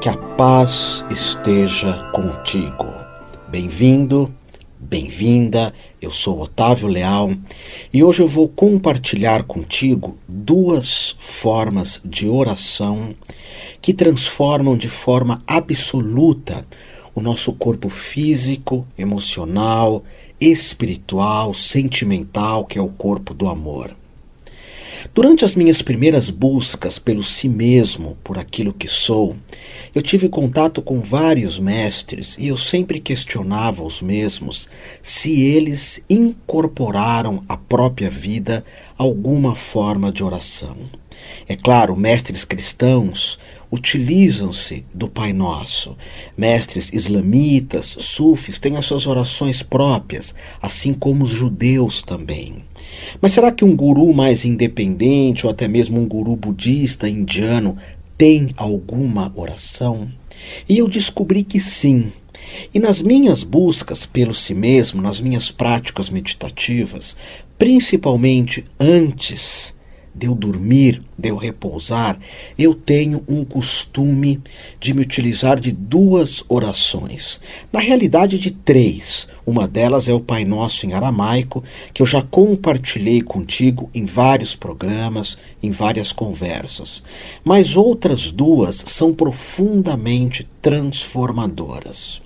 Que a paz esteja contigo. Bem-vindo, bem-vinda. Eu sou Otávio Leal e hoje eu vou compartilhar contigo duas formas de oração que transformam de forma absoluta o nosso corpo físico, emocional, espiritual, sentimental, que é o corpo do amor. Durante as minhas primeiras buscas pelo si mesmo, por aquilo que sou, eu tive contato com vários mestres e eu sempre questionava os mesmos se eles incorporaram à própria vida alguma forma de oração. É claro, mestres cristãos utilizam-se do Pai Nosso. Mestres islamitas, sufis, têm as suas orações próprias, assim como os judeus também. Mas será que um guru mais independente, ou até mesmo um guru budista, indiano, tem alguma oração? E eu descobri que sim. E nas minhas buscas pelo si mesmo, nas minhas práticas meditativas, principalmente antes de eu dormir, de eu repousar, eu tenho um costume de me utilizar de duas orações. Na realidade, de três. Uma delas é o Pai Nosso em aramaico, que eu já compartilhei contigo em vários programas, em várias conversas. Mas outras duas são profundamente transformadoras.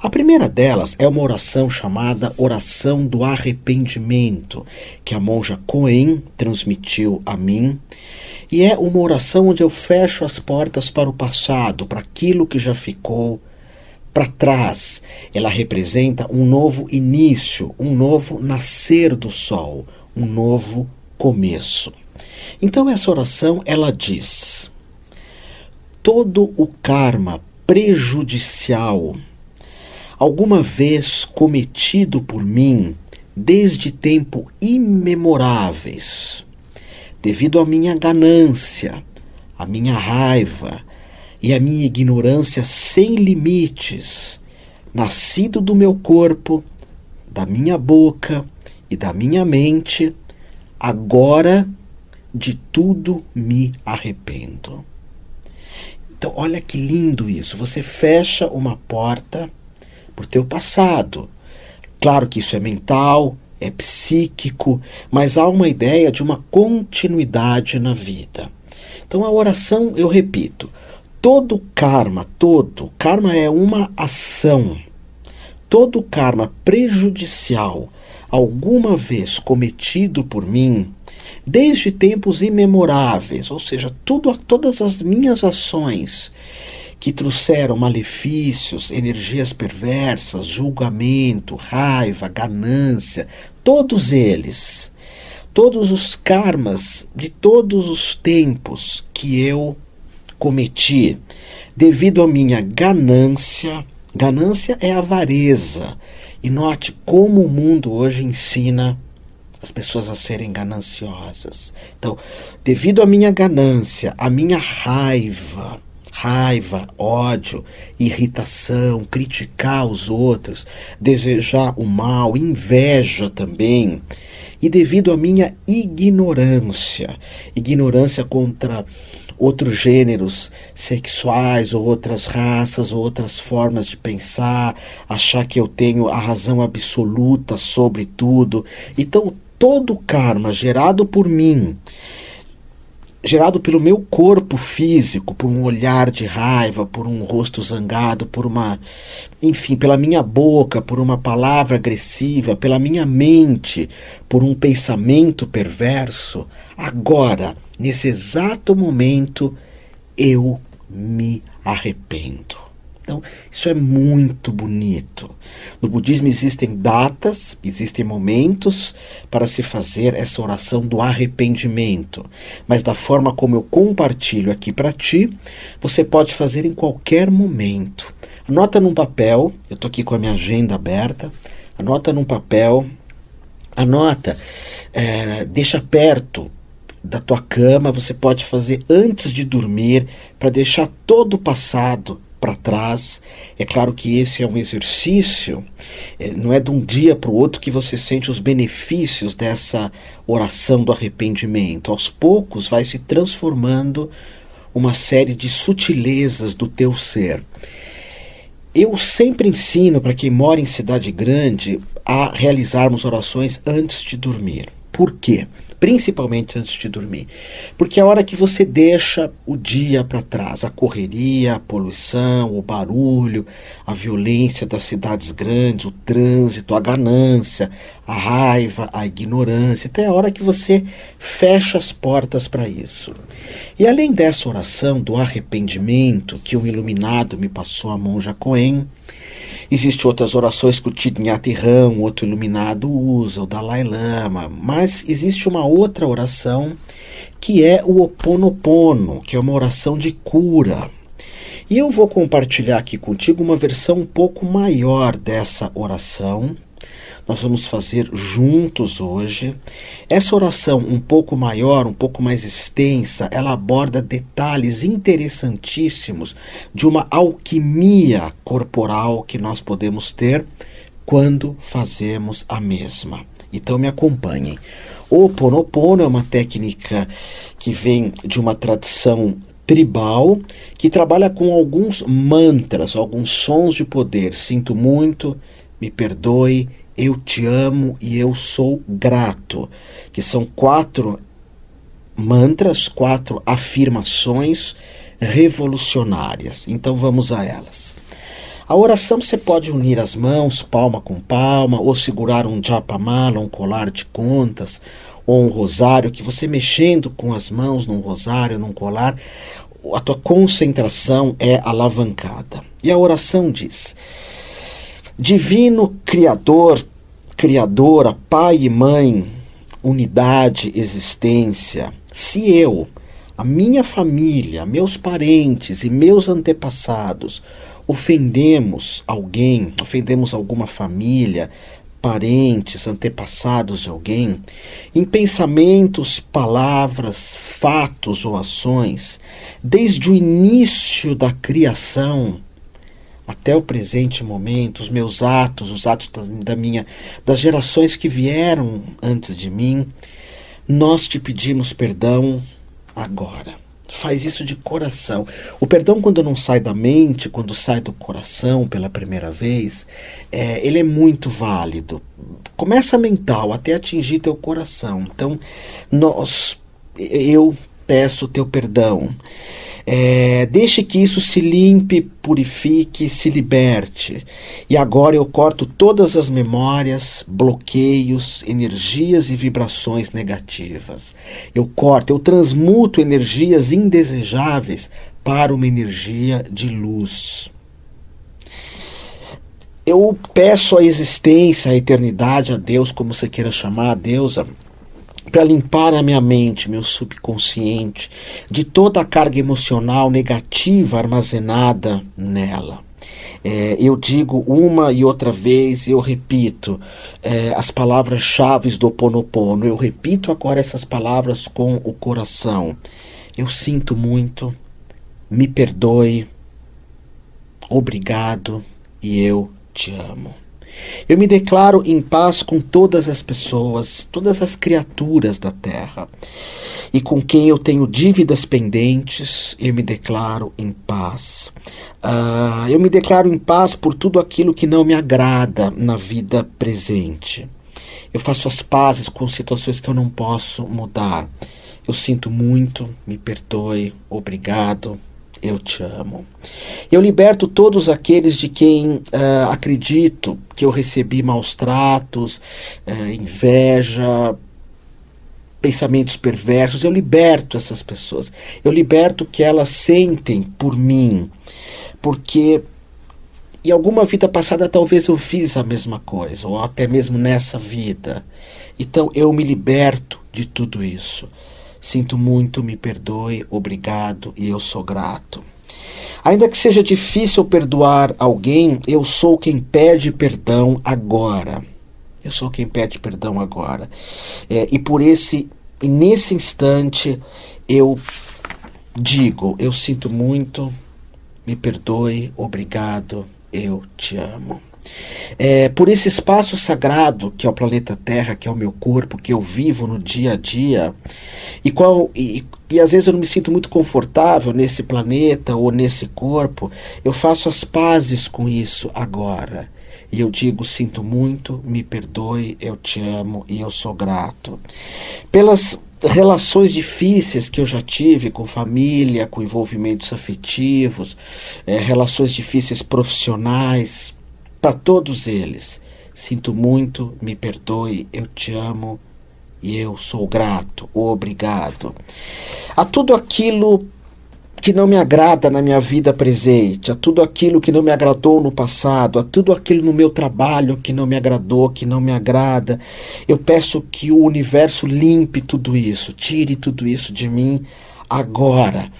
A primeira delas é uma oração chamada Oração do Arrependimento, que a monja Coen transmitiu a mim. E é uma oração onde eu fecho as portas para o passado, para aquilo que já ficou para trás. Ela representa um novo início, um novo nascer do sol, um novo começo. Então essa oração ela diz: todo o karma prejudicial alguma vez cometido por mim desde tempo imemoráveis, devido à minha ganância, à minha raiva e à minha ignorância sem limites, nascido do meu corpo, da minha boca e da minha mente, agora de tudo me arrependo. Então, olha que lindo isso. Você fecha uma porta por teu passado. Claro que isso é mental, é psíquico, mas há uma ideia de uma continuidade na vida. Então a oração, eu repito, todo karma, todo, karma é uma ação. Todo karma prejudicial alguma vez cometido por mim, desde tempos imemoráveis, ou seja, tudo, todas as minhas ações que trouxeram malefícios, energias perversas, julgamento, raiva, ganância, todos eles, todos os karmas de todos os tempos que eu cometi, devido à minha ganância, ganância é avareza. E note como o mundo hoje ensina as pessoas a serem gananciosas. Então, devido à minha ganância, à minha raiva, raiva, ódio, irritação, criticar os outros, desejar o mal, inveja também. E devido à minha ignorância, ignorância contra outros gêneros sexuais ou outras raças ou outras formas de pensar, achar que eu tenho a razão absoluta sobre tudo. Então, todo o karma gerado por mim gerado pelo meu corpo físico, por um olhar de raiva, por um rosto zangado, por uma. enfim, pela minha boca, por uma palavra agressiva, pela minha mente, por um pensamento perverso, agora, nesse exato momento, eu me arrependo. Então, isso é muito bonito. No budismo existem datas, existem momentos para se fazer essa oração do arrependimento. Mas da forma como eu compartilho aqui para ti, você pode fazer em qualquer momento. Anota num papel, eu estou aqui com a minha agenda aberta, anota num papel, anota, é, deixa perto da tua cama, você pode fazer antes de dormir, para deixar todo o passado para trás. É claro que esse é um exercício, é, não é de um dia para o outro que você sente os benefícios dessa oração do arrependimento. Aos poucos vai se transformando uma série de sutilezas do teu ser. Eu sempre ensino para quem mora em cidade grande a realizarmos orações antes de dormir. Por quê? Principalmente antes de dormir. Porque é a hora que você deixa o dia para trás, a correria, a poluição, o barulho, a violência das cidades grandes, o trânsito, a ganância, a raiva, a ignorância, até a hora que você fecha as portas para isso. E além dessa oração do arrependimento que um iluminado me passou a monja Cohen, Existem outras orações que o Tidnhat Ram, outro iluminado, usa, o Dalai Lama, mas existe uma outra oração que é o Oponopono, que é uma oração de cura. E eu vou compartilhar aqui contigo uma versão um pouco maior dessa oração, nós vamos fazer juntos hoje. Essa oração, um pouco maior, um pouco mais extensa, ela aborda detalhes interessantíssimos de uma alquimia corporal que nós podemos ter quando fazemos a mesma. Então me acompanhem. O Ponopono é uma técnica que vem de uma tradição tribal que trabalha com alguns mantras, alguns sons de poder. Sinto muito, me perdoe, eu te amo e eu sou grato, que são quatro mantras, quatro afirmações revolucionárias. Então vamos a elas. A oração você pode unir as mãos, palma com palma, ou segurar um japamala, um colar de contas, ou um rosário, que você mexendo com as mãos num rosário, num colar, a tua concentração é alavancada. E a oração diz: Divino Criador, Criadora, Pai e Mãe, unidade, existência, se eu, a minha família, meus parentes e meus antepassados ofendemos alguém, ofendemos alguma família, parentes, antepassados de alguém, em pensamentos, palavras, fatos ou ações, desde o início da criação, até o presente momento, os meus atos, os atos da, minha, das gerações que vieram antes de mim, nós te pedimos perdão agora. Faz isso de coração. O perdão, quando não sai da mente, quando sai do coração pela primeira vez, é, ele é muito válido. Começa mental até atingir teu coração. Então, nós, eu peço teu perdão. É, deixe que isso se limpe, purifique, se liberte. E agora eu corto todas as memórias, bloqueios, energias e vibrações negativas. Eu corto, eu transmuto energias indesejáveis para uma energia de luz. Eu peço a existência, a eternidade, a Deus, como você queira chamar, a Deus, para limpar a minha mente, meu subconsciente, de toda a carga emocional negativa armazenada nela. É, eu digo uma e outra vez, eu repito é, as palavras-chave do Ponopono. Eu repito agora essas palavras com o coração. Eu sinto muito, me perdoe, obrigado e eu te amo. Eu me declaro em paz com todas as pessoas, todas as criaturas da terra. E com quem eu tenho dívidas pendentes, eu me declaro em paz. Uh, eu me declaro em paz por tudo aquilo que não me agrada na vida presente. Eu faço as pazes com situações que eu não posso mudar. Eu sinto muito, me perdoe, obrigado, eu te amo. Eu liberto todos aqueles de quem uh, acredito que eu recebi maus tratos, uh, inveja, pensamentos perversos. Eu liberto essas pessoas. Eu liberto o que elas sentem por mim. Porque em alguma vida passada talvez eu fiz a mesma coisa, ou até mesmo nessa vida. Então eu me liberto de tudo isso. Sinto muito, me perdoe, obrigado e eu sou grato. Ainda que seja difícil perdoar alguém, eu sou quem pede perdão agora. Eu sou quem pede perdão agora. É, e por esse, e nesse instante, eu digo: eu sinto muito, me perdoe, obrigado, eu te amo. É, por esse espaço sagrado que é o planeta Terra, que é o meu corpo, que eu vivo no dia a dia, e, qual, e, e às vezes eu não me sinto muito confortável nesse planeta ou nesse corpo, eu faço as pazes com isso agora. E eu digo: sinto muito, me perdoe, eu te amo e eu sou grato. Pelas relações difíceis que eu já tive com família, com envolvimentos afetivos, é, relações difíceis profissionais, para todos eles. Sinto muito, me perdoe, eu te amo e eu sou grato, obrigado. A tudo aquilo que não me agrada na minha vida presente, a tudo aquilo que não me agradou no passado, a tudo aquilo no meu trabalho que não me agradou, que não me agrada. Eu peço que o universo limpe tudo isso, tire tudo isso de mim agora.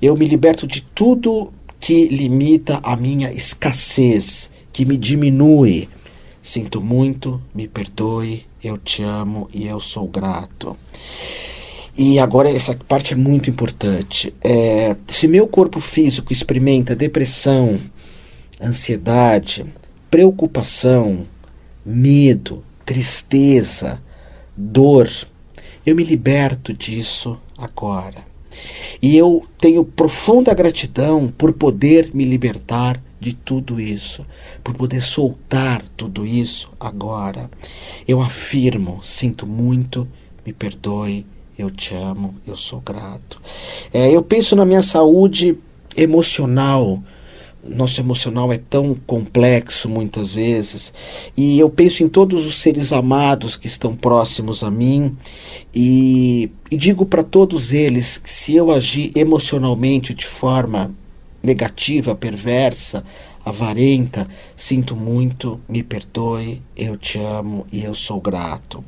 Eu me liberto de tudo que limita a minha escassez, que me diminui. Sinto muito, me perdoe, eu te amo e eu sou grato. E agora essa parte é muito importante. É, se meu corpo físico experimenta depressão, ansiedade, preocupação, medo, tristeza, dor, eu me liberto disso agora. E eu tenho profunda gratidão por poder me libertar de tudo isso, por poder soltar tudo isso agora. Eu afirmo, sinto muito, me perdoe, eu te amo, eu sou grato. É, eu penso na minha saúde emocional. Nosso emocional é tão complexo muitas vezes, e eu penso em todos os seres amados que estão próximos a mim, e, e digo para todos eles que se eu agir emocionalmente de forma negativa, perversa, avarenta, sinto muito, me perdoe, eu te amo e eu sou grato.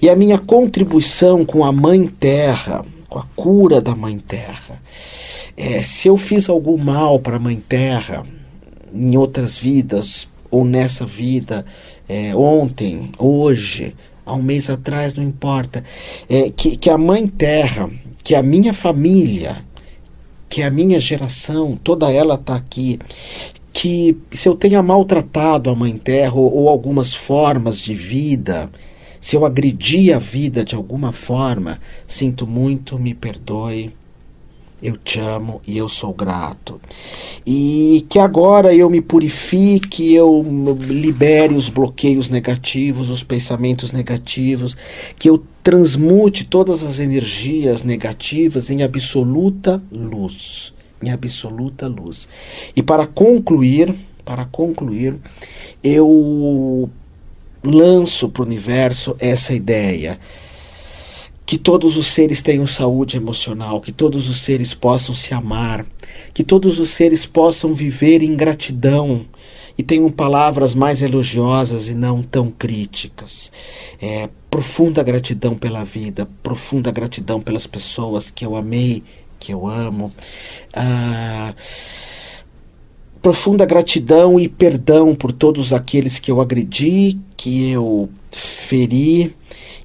E a minha contribuição com a Mãe Terra, com a cura da Mãe Terra, é, se eu fiz algum mal para a Mãe Terra em outras vidas ou nessa vida, é, ontem, hoje, há um mês atrás, não importa, é, que, que a Mãe Terra, que a minha família, que a minha geração, toda ela está aqui, que se eu tenha maltratado a Mãe Terra ou, ou algumas formas de vida, se eu agredi a vida de alguma forma, sinto muito, me perdoe, eu te amo e eu sou grato. E que agora eu me purifique, eu libere os bloqueios negativos, os pensamentos negativos, que eu transmute todas as energias negativas em absoluta luz em absoluta luz. E para concluir, para concluir, eu lanço para o universo essa ideia que todos os seres tenham saúde emocional, que todos os seres possam se amar, que todos os seres possam viver em gratidão e tenham palavras mais elogiosas e não tão críticas. É, profunda gratidão pela vida, profunda gratidão pelas pessoas que eu amei que eu amo. Ah, profunda gratidão e perdão por todos aqueles que eu agredi, que eu feri,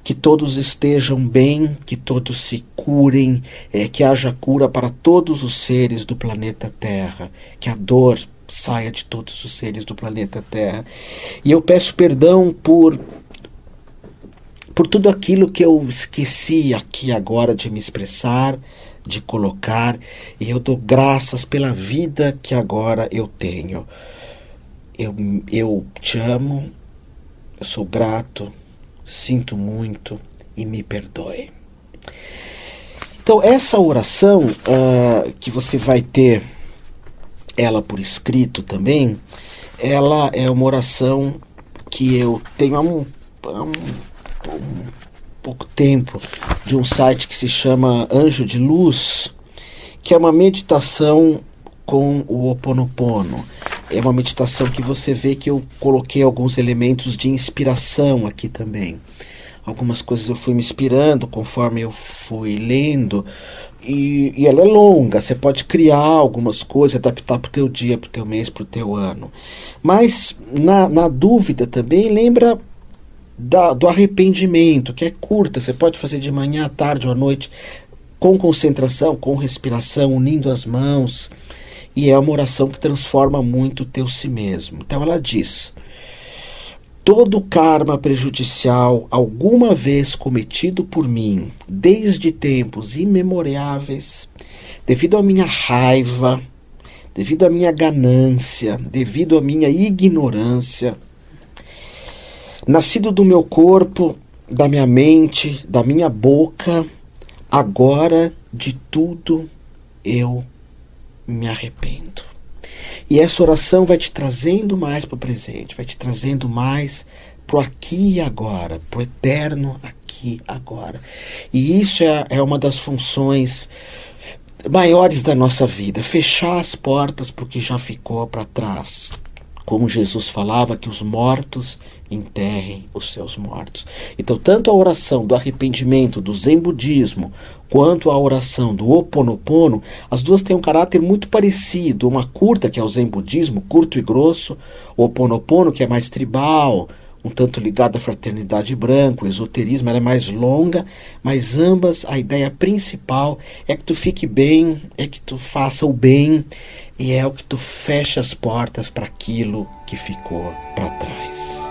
que todos estejam bem, que todos se curem, é, que haja cura para todos os seres do planeta Terra, que a dor saia de todos os seres do planeta Terra. E eu peço perdão por por tudo aquilo que eu esqueci aqui agora de me expressar, de colocar, e eu dou graças pela vida que agora eu tenho. Eu, eu te amo, eu sou grato, sinto muito e me perdoe. Então, essa oração uh, que você vai ter ela por escrito também, ela é uma oração que eu tenho há um, há um, um pouco tempo de um site que se chama Anjo de Luz, que é uma meditação com o Oponopono. É uma meditação que você vê que eu coloquei alguns elementos de inspiração aqui também. Algumas coisas eu fui me inspirando conforme eu fui lendo. E, e ela é longa, você pode criar algumas coisas, adaptar para o teu dia, para o teu mês, para o teu ano. Mas, na, na dúvida também, lembra da, do arrependimento, que é curta, você pode fazer de manhã, à tarde ou à noite, com concentração, com respiração, unindo as mãos. E é uma oração que transforma muito o teu si mesmo. Então ela diz: todo karma prejudicial alguma vez cometido por mim, desde tempos imemoriáveis, devido à minha raiva, devido à minha ganância, devido à minha ignorância, nascido do meu corpo, da minha mente, da minha boca, agora de tudo eu me arrependo. E essa oração vai te trazendo mais para o presente, vai te trazendo mais para o aqui e agora, para o eterno aqui e agora. E isso é, é uma das funções maiores da nossa vida, fechar as portas para o que já ficou para trás. Como Jesus falava que os mortos enterrem os seus mortos. Então, tanto a oração do arrependimento do Zen budismo, quanto a oração do Oponopono, as duas têm um caráter muito parecido. Uma curta, que é o Zen budismo, curto e grosso, o Oponopono, que é mais tribal, um tanto ligada à fraternidade branca, o esoterismo, ela é mais longa, mas ambas a ideia principal é que tu fique bem, é que tu faça o bem e é o que tu fecha as portas para aquilo que ficou para trás.